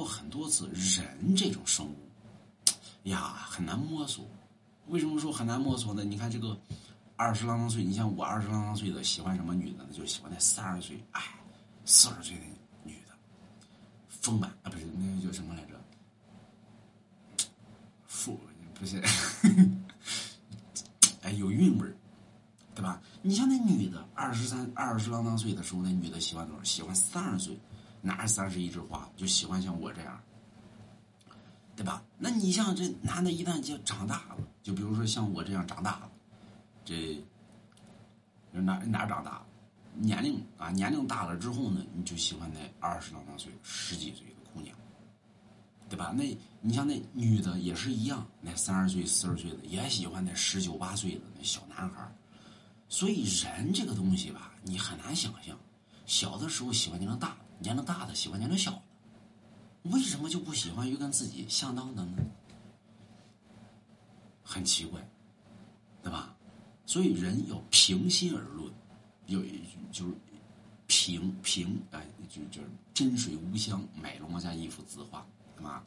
过很多次，人这种生物呀很难摸索。为什么说很难摸索呢？你看这个二十郎当岁，你像我二十郎当岁的喜欢什么女的呢？就喜欢那三十岁，哎，四十岁的女的，丰满啊，不是那个叫什么来着？富不是，哎，有韵味儿，对吧？你像那女的二十三、二十郎当岁的时候，那女的喜欢多少？喜欢三十岁，哪是三十一枝花？就喜欢像我这样，对吧？那你像这男的，一旦就长大了，就比如说像我这样长大了，这哪哪长大了？年龄啊，年龄大了之后呢，你就喜欢那二十郎当岁、十几岁的姑娘，对吧？那你像那女的也是一样，那三十岁、四十岁的也喜欢那十九八岁的那小男孩。所以人这个东西吧，你很难想象，小的时候喜欢年龄大，年龄大的喜欢年龄小的，为什么就不喜欢于跟自己相当的呢？很奇怪，对吧？所以人要平心而论，有一句就是平平哎，就就是真水无香，买龙家一幅字画，对吧？